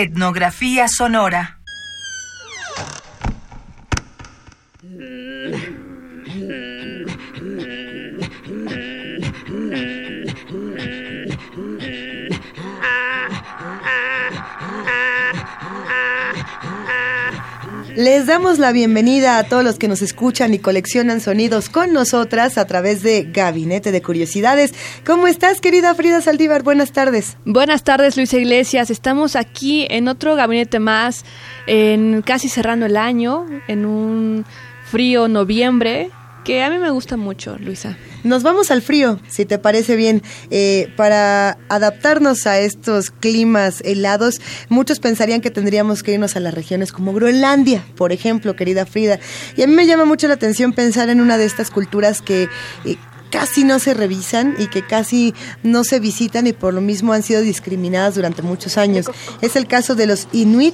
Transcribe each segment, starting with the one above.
Etnografía sonora. Les damos la bienvenida a todos los que nos escuchan y coleccionan sonidos con nosotras a través de Gabinete de Curiosidades. ¿Cómo estás, querida Frida Saldívar? Buenas tardes. Buenas tardes, Luisa Iglesias. Estamos aquí en otro gabinete más, en casi cerrando el año, en un frío noviembre, que a mí me gusta mucho, Luisa. Nos vamos al frío, si te parece bien. Eh, para adaptarnos a estos climas helados, muchos pensarían que tendríamos que irnos a las regiones como Groenlandia, por ejemplo, querida Frida. Y a mí me llama mucho la atención pensar en una de estas culturas que... eh, casi no se revisan y que casi no se visitan y por lo mismo han sido discriminadas durante muchos años. Es el caso de los inuit,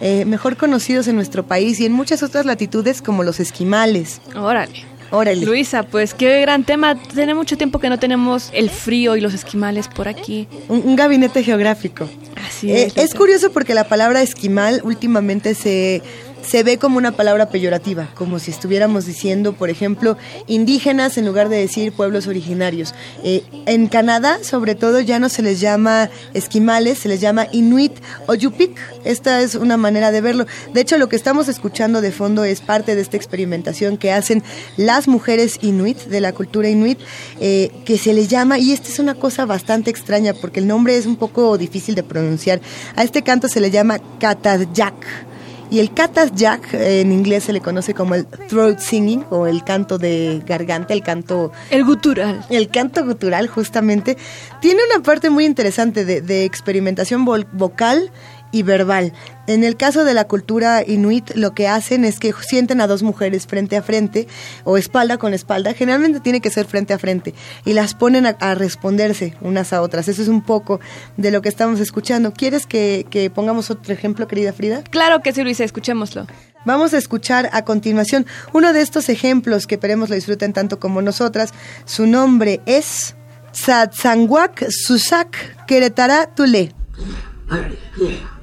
eh, mejor conocidos en nuestro país y en muchas otras latitudes como los esquimales. Órale. Órale. Luisa, pues qué gran tema. Tiene mucho tiempo que no tenemos el frío y los esquimales por aquí. Un, un gabinete geográfico. Así Eh, es. es curioso porque la palabra esquimal últimamente se, se ve como una palabra peyorativa, como si estuviéramos diciendo, por ejemplo, indígenas en lugar de decir pueblos originarios. Eh, en Canadá, sobre todo, ya no se les llama esquimales, se les llama inuit o yupik. Esta es una manera de verlo. De hecho, lo que estamos escuchando de fondo es parte de esta experimentación que hacen las mujeres inuit, de la cultura inuit, eh, que se les llama, y esta es una cosa bastante extraña porque el nombre es un poco difícil de pronunciar. A este canto se le llama Katadjak. Y el Katadjak eh, en inglés se le conoce como el throat singing o el canto de garganta, el canto El gutural. el canto gutural, justamente, tiene una parte muy interesante de, de experimentación vocal y verbal. En el caso de la cultura inuit, lo que hacen es que sienten a dos mujeres frente a frente o espalda con espalda. Generalmente tiene que ser frente a frente y las ponen a, a responderse unas a otras. Eso es un poco de lo que estamos escuchando. ¿Quieres que, que pongamos otro ejemplo, querida Frida? Claro que sí, Luisa, escuchémoslo. Vamos a escuchar a continuación uno de estos ejemplos que esperemos lo disfruten tanto como nosotras. Su nombre es Tsatsangwak Susak Keretara Tule.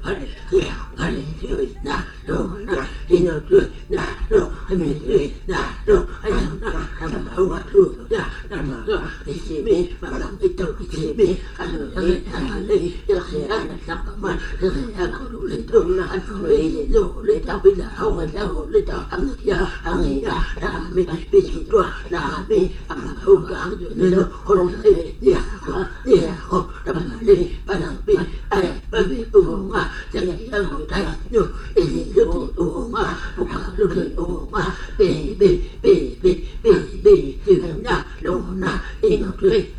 Yeah. Jangan tahu, kareknya inggu tuh. Adona,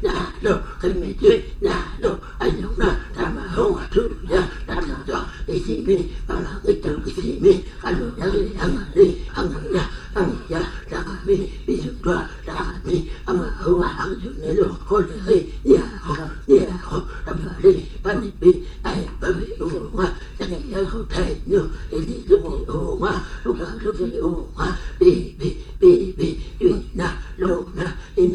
na nado, kalimetui, nado, ayona, tama honga tuya, tama to, isimi, kala kita isimi, kalu yali angari, angaya, angaya, tama mi, bisutwa, tama mi, ama honga angsunelo, kole hei, ya ho, ya ho, tama ri, panipi, ay, babi, uunga, tangi ya ho tai no, iti luki uunga, luka luki uunga, bi, bi, bi, bi, dui na, lo na, ina,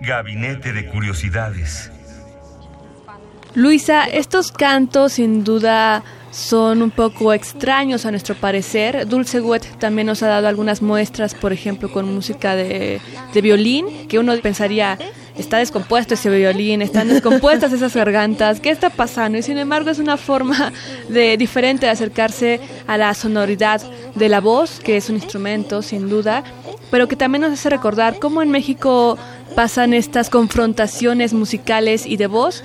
Gabinete de Curiosidades. Luisa, estos cantos sin duda son un poco extraños a nuestro parecer. Dulce Wet también nos ha dado algunas muestras, por ejemplo, con música de, de violín, que uno pensaría, está descompuesto ese violín, están descompuestas esas gargantas, ¿qué está pasando? Y sin embargo es una forma de, diferente de acercarse a la sonoridad de la voz, que es un instrumento sin duda, pero que también nos hace recordar cómo en México pasan estas confrontaciones musicales y de voz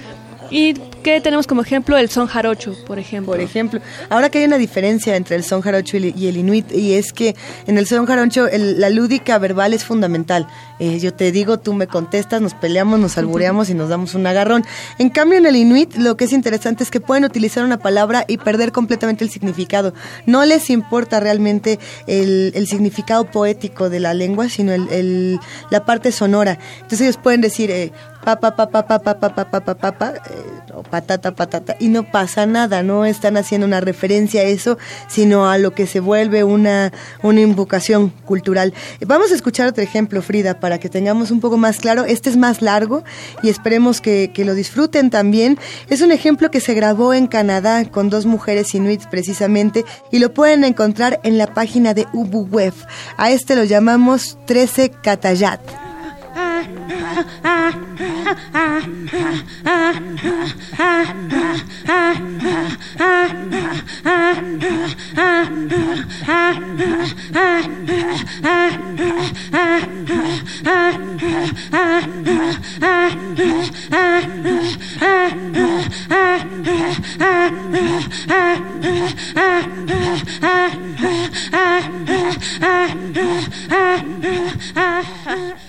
y que tenemos como ejemplo el son jarocho, por ejemplo. Por ejemplo, ahora que hay una diferencia entre el son jarocho y el inuit, y es que en el son jarocho la lúdica verbal es fundamental. Eh, yo te digo, tú me contestas, nos peleamos, nos albureamos y nos damos un agarrón. En cambio, en el inuit lo que es interesante es que pueden utilizar una palabra y perder completamente el significado. No les importa realmente el, significado poético de la lengua, sino el, la parte sonora. Entonces ellos pueden decir... Eh, pa pa pa pa pa pa pa pa patata patata y no pasa nada, no están haciendo una referencia a eso, sino a lo que se vuelve una, una invocación cultural. Vamos a escuchar otro ejemplo, Frida, para que tengamos un poco más claro. Este es más largo y esperemos que, que lo disfruten también. Es un ejemplo que se grabó en Canadá con dos mujeres inuits precisamente y lo pueden encontrar en la página de Ubu Web. A este lo llamamos 13 Ah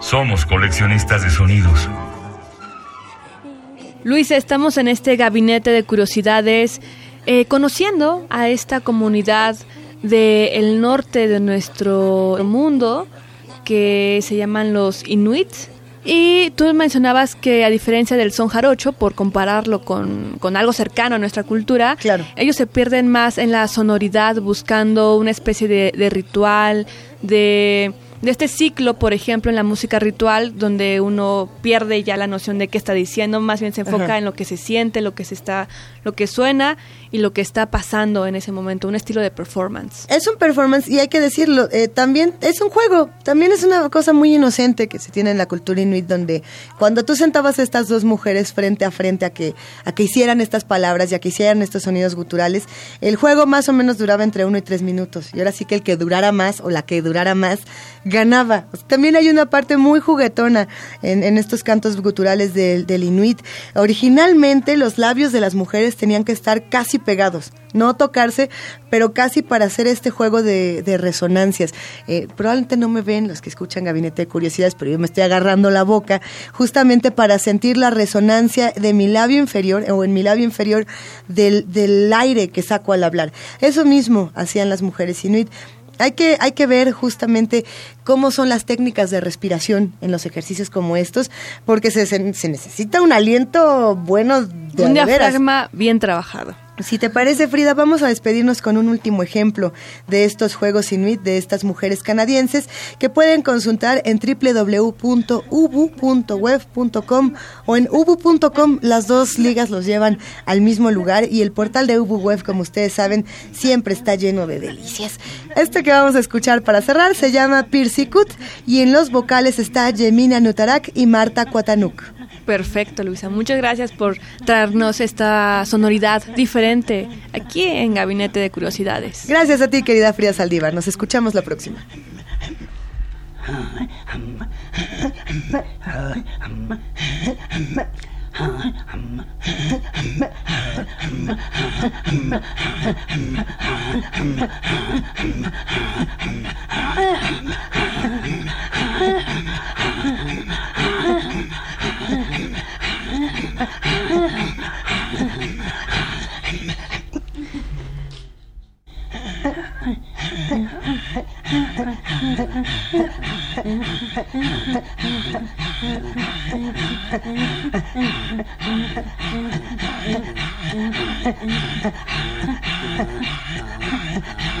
Somos coleccionistas de sonidos. Luis, estamos en este gabinete de curiosidades eh, conociendo a esta comunidad del norte de nuestro mundo que se llaman los Inuit. Y tú mencionabas que a diferencia del son jarocho, por compararlo con, con, algo cercano a nuestra cultura, Claro. ellos se pierden más en la sonoridad buscando una especie de, de ritual, de, de este ciclo, por ejemplo, en la música ritual, donde uno pierde ya la noción de qué está diciendo, más bien se enfoca Ajá. en lo que se siente, lo que se está, lo que suena y lo que está pasando en ese momento, un estilo de performance. Es un performance y hay que decirlo, eh, también es un juego, también es una cosa muy inocente que se tiene en la cultura inuit donde cuando tú sentabas a estas dos mujeres frente a frente a que, a que hicieran estas palabras y a que hicieran estos sonidos guturales, el juego más o menos duraba entre uno y tres minutos y ahora sí que el que durara más o la que durara más ganaba. También hay una parte muy juguetona en, estos cantos guturales del, inuit. Originalmente los labios de las mujeres tenían que estar casi pegados, no tocarse, pero casi para hacer este juego de, resonancias. Eh, probablemente no me ven los que escuchan Gabinete de Curiosidades, pero yo me estoy agarrando la boca justamente para sentir la resonancia de mi labio inferior o en mi labio inferior del aire que saco al hablar. Eso mismo hacían las mujeres inuit. Hay que, hay que ver justamente cómo son las técnicas de respiración en los ejercicios como estos, porque se, se- se necesita un aliento bueno de un diafragma bien trabajado. Si te parece, Frida, vamos a despedirnos con un último ejemplo de estos juegos inuit de estas mujeres canadienses que pueden consultar en www.ubu.web.com o en ubu.com. Las dos ligas los llevan al mismo lugar y el portal de Ubu Web, como ustedes saben, siempre está lleno de delicias. Este que vamos a escuchar para cerrar se llama Pirsikut y en los vocales está Yemina Nutarak y Marta Cuatanuk. Perfecto, Luisa. Muchas gracias por traernos esta sonoridad diferente aquí en Gabinete de Curiosidades. Gracias a ti, querida Frida Saldívar. Nos escuchamos la próxima.